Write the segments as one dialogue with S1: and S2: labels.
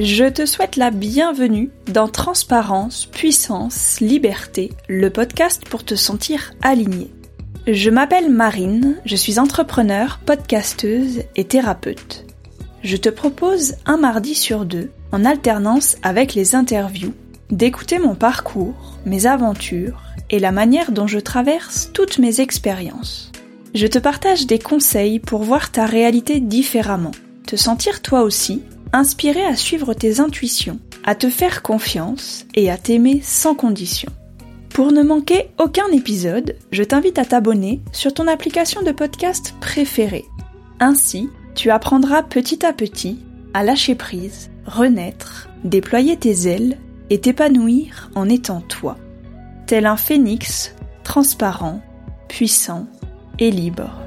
S1: Je te souhaite la bienvenue dans Transparence, Puissance, Liberté, le podcast pour te sentir aligné. Je m'appelle Marine, je suis entrepreneur, podcasteuse et thérapeute. Je te propose un mardi sur deux, en alternance avec les interviews, d'écouter mon parcours, mes aventures et la manière dont je traverse toutes mes expériences. Je te partage des conseils pour voir ta réalité différemment, te sentir toi aussi inspiré à suivre tes intuitions, à te faire confiance et à t'aimer sans condition. Pour ne manquer aucun épisode, je t'invite à t'abonner sur ton application de podcast préférée. Ainsi, tu apprendras petit à petit à lâcher prise, renaître, déployer tes ailes et t'épanouir en étant toi, tel un phénix transparent, puissant et libre.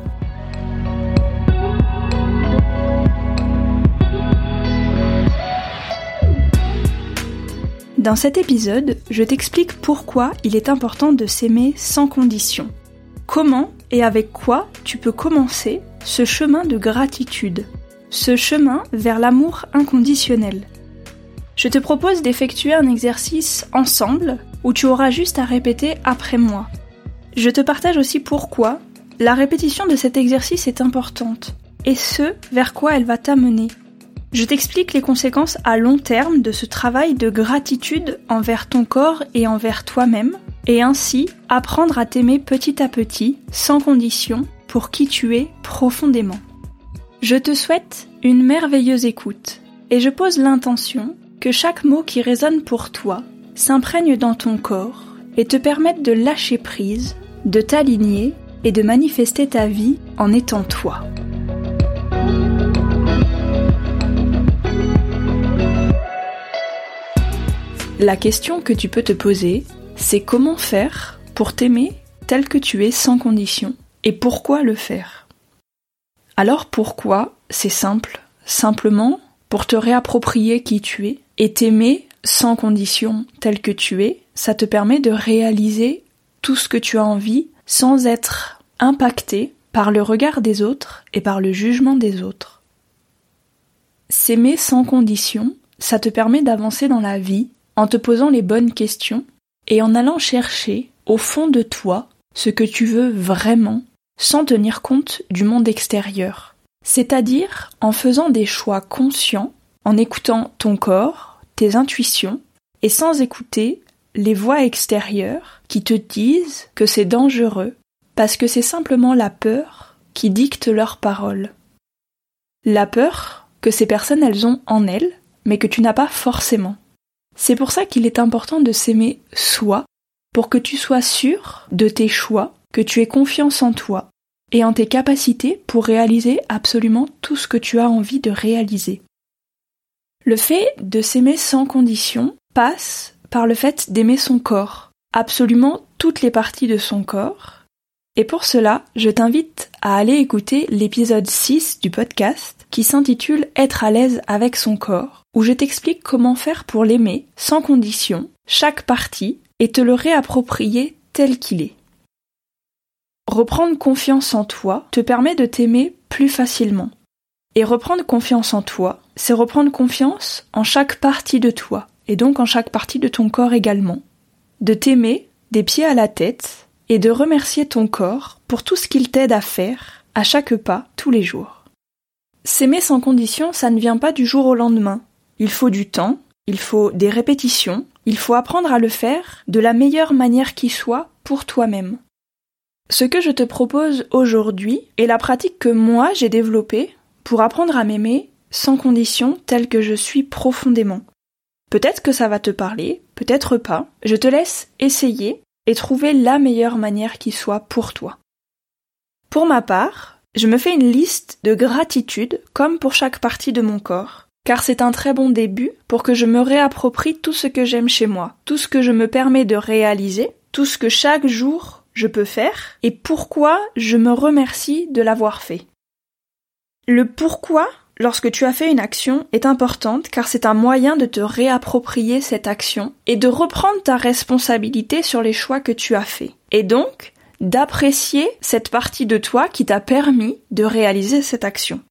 S1: Dans cet épisode, je t'explique pourquoi il est important de s'aimer sans condition. Comment et avec quoi tu peux commencer ce chemin de gratitude, ce chemin vers l'amour inconditionnel. Je te propose d'effectuer un exercice ensemble où tu auras juste à répéter après moi. Je te partage aussi pourquoi la répétition de cet exercice est importante et ce vers quoi elle va t'amener. Je t'explique les conséquences à long terme de ce travail de gratitude envers ton corps et envers toi-même, et ainsi apprendre à t'aimer petit à petit, sans condition, pour qui tu es profondément. Je te souhaite une merveilleuse écoute, et je pose l'intention que chaque mot qui résonne pour toi s'imprègne dans ton corps et te permette de lâcher prise, de t'aligner et de manifester ta vie en étant toi. La question que tu peux te poser, c'est comment faire pour t'aimer tel que tu es sans condition et pourquoi le faire? Alors pourquoi C'est simple, simplement pour te réapproprier qui tu es et t'aimer sans condition tel que tu es, ça te permet de réaliser tout ce que tu as envie sans être impacté par le regard des autres et par le jugement des autres. S'aimer sans condition, ça te permet d'avancer dans la vie en te posant les bonnes questions et en allant chercher au fond de toi ce que tu veux vraiment sans tenir compte du monde extérieur. C'est-à-dire en faisant des choix conscients, en écoutant ton corps, tes intuitions, et sans écouter les voix extérieures qui te disent que c'est dangereux, parce que c'est simplement la peur qui dicte leurs paroles. La peur que ces personnes elles ont en elles, mais que tu n'as pas forcément. C'est pour ça qu'il est important de s'aimer soi, pour que tu sois sûr de tes choix, que tu aies confiance en toi et en tes capacités pour réaliser absolument tout ce que tu as envie de réaliser. Le fait de s'aimer sans condition passe par le fait d'aimer son corps, absolument toutes les parties de son corps. Et pour cela, je t'invite à aller écouter l'épisode 6 du podcast qui s'intitule Être à l'aise avec son corps où je t'explique comment faire pour l'aimer, sans condition, chaque partie, et te le réapproprier tel qu'il est. Reprendre confiance en toi te permet de t'aimer plus facilement. Et reprendre confiance en toi, c'est reprendre confiance en chaque partie de toi, et donc en chaque partie de ton corps également. De t'aimer des pieds à la tête, et de remercier ton corps pour tout ce qu'il t'aide à faire, à chaque pas, tous les jours. S'aimer sans condition, ça ne vient pas du jour au lendemain. Il faut du temps, il faut des répétitions, il faut apprendre à le faire de la meilleure manière qui soit pour toi-même. Ce que je te propose aujourd'hui est la pratique que moi j'ai développée pour apprendre à m'aimer sans condition telle que je suis profondément. Peut-être que ça va te parler, peut-être pas. Je te laisse essayer et trouver la meilleure manière qui soit pour toi. Pour ma part, je me fais une liste de gratitude comme pour chaque partie de mon corps car c'est un très bon début pour que je me réapproprie tout ce que j'aime chez moi, tout ce que je me permets de réaliser, tout ce que chaque jour je peux faire, et pourquoi je me remercie de l'avoir fait. Le pourquoi, lorsque tu as fait une action, est importante car c'est un moyen de te réapproprier cette action et de reprendre ta responsabilité sur les choix que tu as faits. Et donc, d'apprécier cette partie de toi qui t'a permis de réaliser cette action.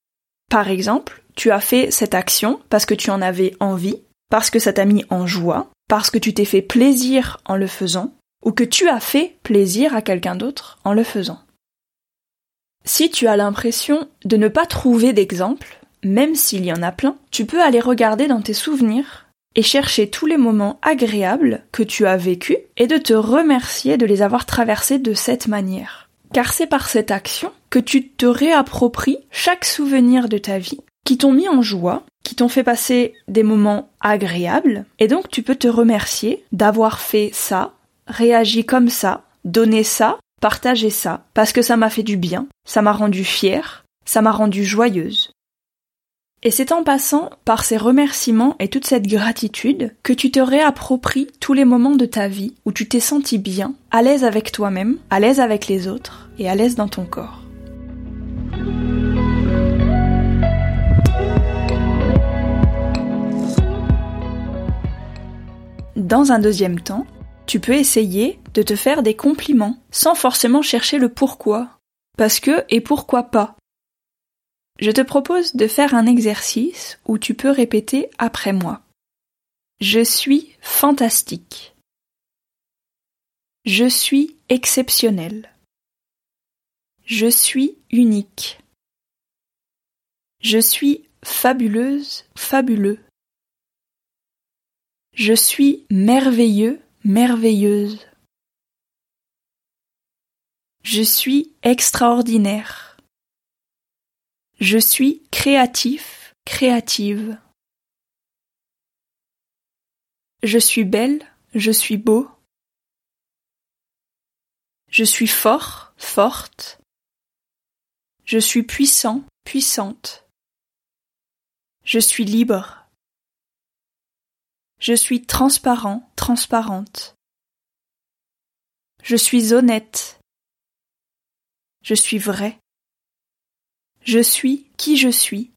S1: Par exemple, tu as fait cette action parce que tu en avais envie, parce que ça t'a mis en joie, parce que tu t'es fait plaisir en le faisant, ou que tu as fait plaisir à quelqu'un d'autre en le faisant. Si tu as l'impression de ne pas trouver d'exemple, même s'il y en a plein, tu peux aller regarder dans tes souvenirs et chercher tous les moments agréables que tu as vécus et de te remercier de les avoir traversés de cette manière. Car c'est par cette action que tu te réappropries chaque souvenir de ta vie qui t'ont mis en joie, qui t'ont fait passer des moments agréables, et donc tu peux te remercier d'avoir fait ça, réagi comme ça, donné ça, partagé ça, parce que ça m'a fait du bien, ça m'a rendu fière, ça m'a rendu joyeuse. Et c'est en passant par ces remerciements et toute cette gratitude que tu te réappropries tous les moments de ta vie où tu t'es senti bien, à l'aise avec toi-même, à l'aise avec les autres et à l'aise dans ton corps. Dans un deuxième temps, tu peux essayer de te faire des compliments sans forcément chercher le pourquoi. Parce que et pourquoi pas. Je te propose de faire un exercice où tu peux répéter après moi. Je suis fantastique. Je suis exceptionnel. Je suis unique. Je suis fabuleuse, fabuleux. Je suis merveilleux, merveilleuse. Je suis extraordinaire. Je suis créatif, créative. Je suis belle, je suis beau. Je suis fort, forte. Je suis puissant, puissante. Je suis libre. Je suis transparent, transparente. Je suis honnête. Je suis vrai. Je suis qui je suis.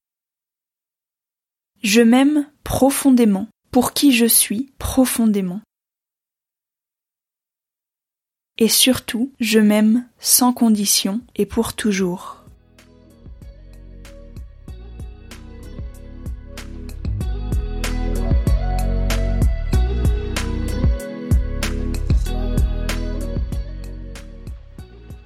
S1: Je m'aime profondément pour qui je suis profondément. Et surtout, je m'aime sans condition et pour toujours.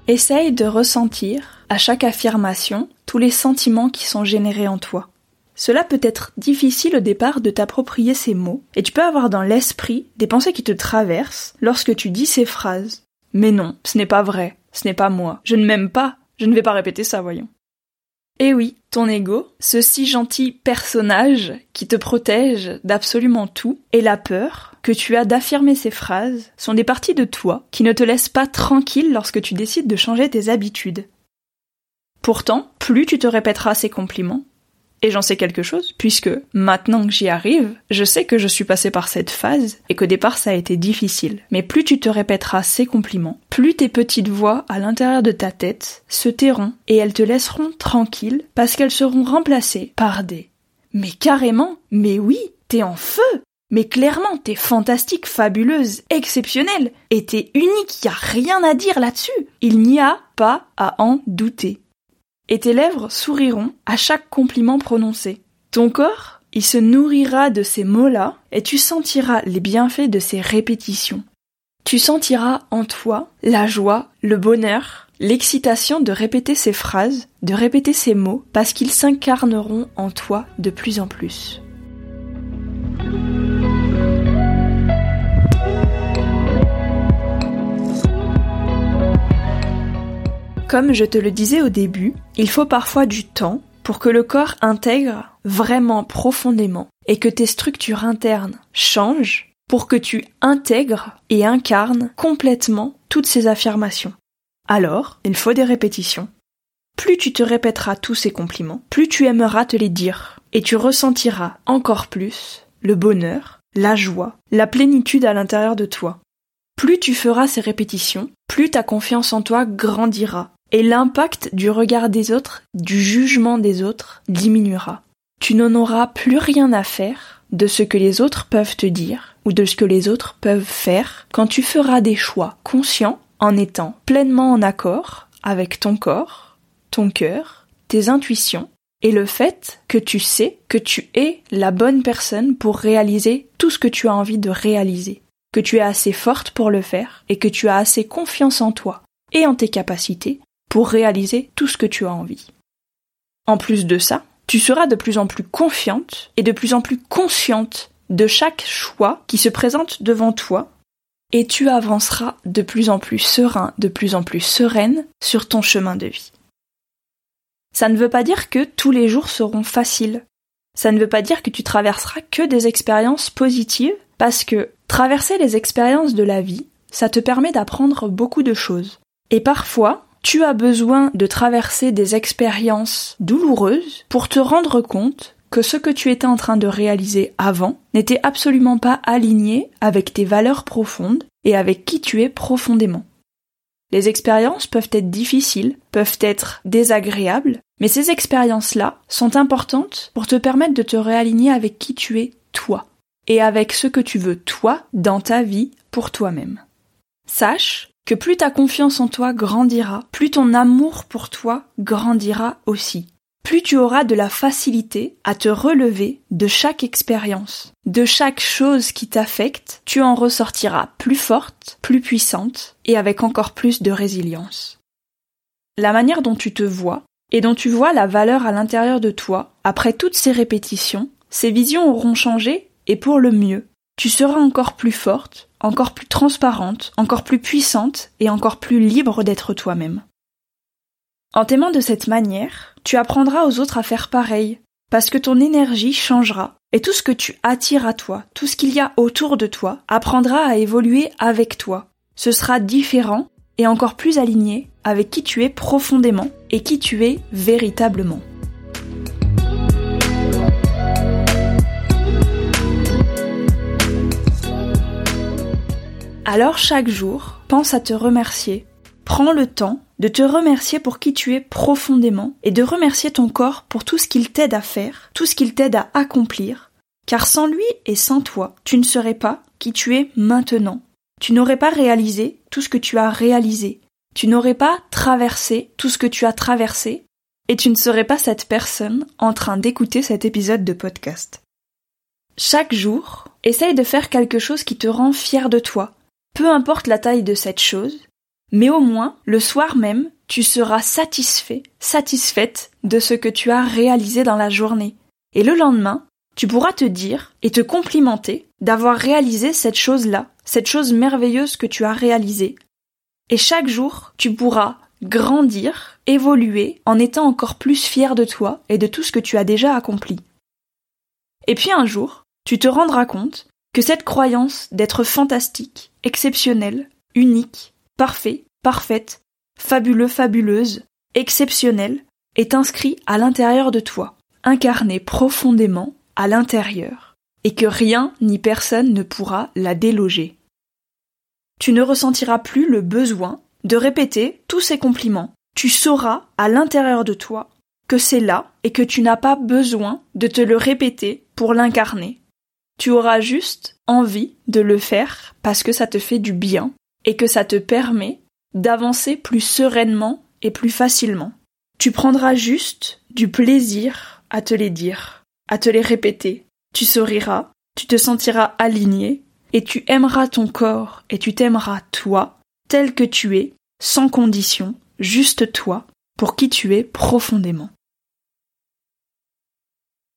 S1: Essaye de ressentir, à chaque affirmation, tous les sentiments qui sont générés en toi. Cela peut être difficile au départ de t'approprier ces mots, et tu peux avoir dans l'esprit des pensées qui te traversent lorsque tu dis ces phrases. Mais non, ce n'est pas vrai, ce n'est pas moi, je ne m'aime pas, je ne vais pas répéter ça, voyons. Eh oui, ton ego, ce si gentil personnage qui te protège d'absolument tout, et la peur que tu as d'affirmer ces phrases sont des parties de toi qui ne te laissent pas tranquille lorsque tu décides de changer tes habitudes. Pourtant, plus tu te répéteras ces compliments, et j'en sais quelque chose, puisque maintenant que j'y arrive, je sais que je suis passé par cette phase et qu'au départ ça a été difficile. Mais plus tu te répéteras ces compliments, plus tes petites voix à l'intérieur de ta tête se tairont et elles te laisseront tranquille parce qu'elles seront remplacées par des mais carrément, mais oui, t'es en feu mais clairement, t'es fantastique, fabuleuse, exceptionnelle, et t'es unique, y a rien à dire là-dessus. Il n'y a pas à en douter et tes lèvres souriront à chaque compliment prononcé. Ton corps, il se nourrira de ces mots-là et tu sentiras les bienfaits de ces répétitions. Tu sentiras en toi la joie, le bonheur, l'excitation de répéter ces phrases, de répéter ces mots, parce qu'ils s'incarneront en toi de plus en plus. Comme je te le disais au début, il faut parfois du temps pour que le corps intègre vraiment profondément et que tes structures internes changent pour que tu intègres et incarnes complètement toutes ces affirmations. Alors, il faut des répétitions. Plus tu te répéteras tous ces compliments, plus tu aimeras te les dire, et tu ressentiras encore plus le bonheur, la joie, la plénitude à l'intérieur de toi. Plus tu feras ces répétitions, plus ta confiance en toi grandira, et l'impact du regard des autres, du jugement des autres diminuera. Tu n'en auras plus rien à faire de ce que les autres peuvent te dire ou de ce que les autres peuvent faire quand tu feras des choix conscients en étant pleinement en accord avec ton corps, ton cœur, tes intuitions et le fait que tu sais que tu es la bonne personne pour réaliser tout ce que tu as envie de réaliser, que tu es assez forte pour le faire et que tu as assez confiance en toi et en tes capacités pour réaliser tout ce que tu as envie. En plus de ça, tu seras de plus en plus confiante et de plus en plus consciente de chaque choix qui se présente devant toi et tu avanceras de plus en plus serein, de plus en plus sereine sur ton chemin de vie. Ça ne veut pas dire que tous les jours seront faciles. Ça ne veut pas dire que tu traverseras que des expériences positives, parce que traverser les expériences de la vie, ça te permet d'apprendre beaucoup de choses. Et parfois, tu as besoin de traverser des expériences douloureuses pour te rendre compte que ce que tu étais en train de réaliser avant n'était absolument pas aligné avec tes valeurs profondes et avec qui tu es profondément. Les expériences peuvent être difficiles, peuvent être désagréables, mais ces expériences-là sont importantes pour te permettre de te réaligner avec qui tu es toi, et avec ce que tu veux toi dans ta vie pour toi-même. Sache que plus ta confiance en toi grandira, plus ton amour pour toi grandira aussi plus tu auras de la facilité à te relever de chaque expérience, de chaque chose qui t'affecte, tu en ressortiras plus forte, plus puissante et avec encore plus de résilience. La manière dont tu te vois et dont tu vois la valeur à l'intérieur de toi, après toutes ces répétitions, ces visions auront changé et pour le mieux. Tu seras encore plus forte, encore plus transparente, encore plus puissante et encore plus libre d'être toi-même. En t'aimant de cette manière, tu apprendras aux autres à faire pareil, parce que ton énergie changera, et tout ce que tu attires à toi, tout ce qu'il y a autour de toi, apprendra à évoluer avec toi. Ce sera différent et encore plus aligné avec qui tu es profondément et qui tu es véritablement. Alors chaque jour, pense à te remercier. Prends le temps de te remercier pour qui tu es profondément et de remercier ton corps pour tout ce qu'il t'aide à faire, tout ce qu'il t'aide à accomplir, car sans lui et sans toi, tu ne serais pas qui tu es maintenant. Tu n'aurais pas réalisé tout ce que tu as réalisé. Tu n'aurais pas traversé tout ce que tu as traversé et tu ne serais pas cette personne en train d'écouter cet épisode de podcast. Chaque jour, essaye de faire quelque chose qui te rend fier de toi, peu importe la taille de cette chose, mais au moins, le soir même, tu seras satisfait, satisfaite de ce que tu as réalisé dans la journée. Et le lendemain, tu pourras te dire et te complimenter d'avoir réalisé cette chose-là, cette chose merveilleuse que tu as réalisée. Et chaque jour, tu pourras grandir, évoluer en étant encore plus fier de toi et de tout ce que tu as déjà accompli. Et puis un jour, tu te rendras compte que cette croyance d'être fantastique, exceptionnel, unique, parfait, parfaite, fabuleux, fabuleuse, exceptionnel, est inscrit à l'intérieur de toi, incarné profondément à l'intérieur, et que rien ni personne ne pourra la déloger. Tu ne ressentiras plus le besoin de répéter tous ces compliments. Tu sauras à l'intérieur de toi que c'est là et que tu n'as pas besoin de te le répéter pour l'incarner. Tu auras juste envie de le faire parce que ça te fait du bien et que ça te permet d'avancer plus sereinement et plus facilement. Tu prendras juste du plaisir à te les dire, à te les répéter. Tu souriras, tu te sentiras aligné, et tu aimeras ton corps et tu t'aimeras toi, tel que tu es, sans condition, juste toi, pour qui tu es profondément.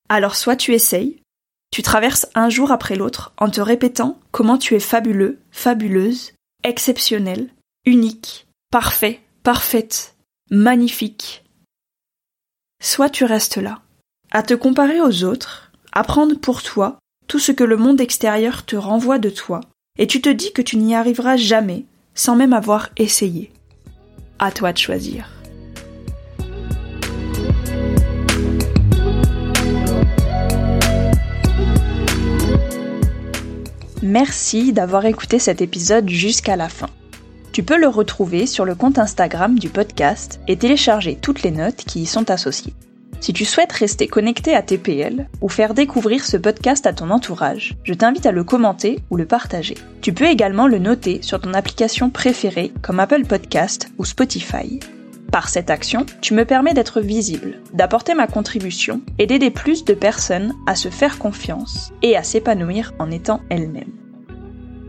S1: Alors soit tu essayes, tu traverses un jour après l'autre en te répétant comment tu es fabuleux, fabuleuse, exceptionnel, unique, parfait, parfaite, magnifique. Soit tu restes là, à te comparer aux autres, à prendre pour toi tout ce que le monde extérieur te renvoie de toi, et tu te dis que tu n'y arriveras jamais sans même avoir essayé. À toi de choisir. Merci d'avoir écouté cet épisode jusqu'à la fin. Tu peux le retrouver sur le compte Instagram du podcast et télécharger toutes les notes qui y sont associées. Si tu souhaites rester connecté à TPL ou faire découvrir ce podcast à ton entourage, je t'invite à le commenter ou le partager. Tu peux également le noter sur ton application préférée comme Apple Podcast ou Spotify. Par cette action, tu me permets d'être visible, d'apporter ma contribution et d'aider plus de personnes à se faire confiance et à s'épanouir en étant elles-mêmes.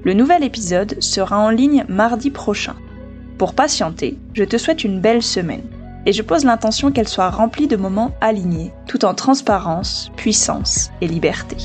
S1: Le nouvel épisode sera en ligne mardi prochain. Pour patienter, je te souhaite une belle semaine et je pose l'intention qu'elle soit remplie de moments alignés, tout en transparence, puissance et liberté.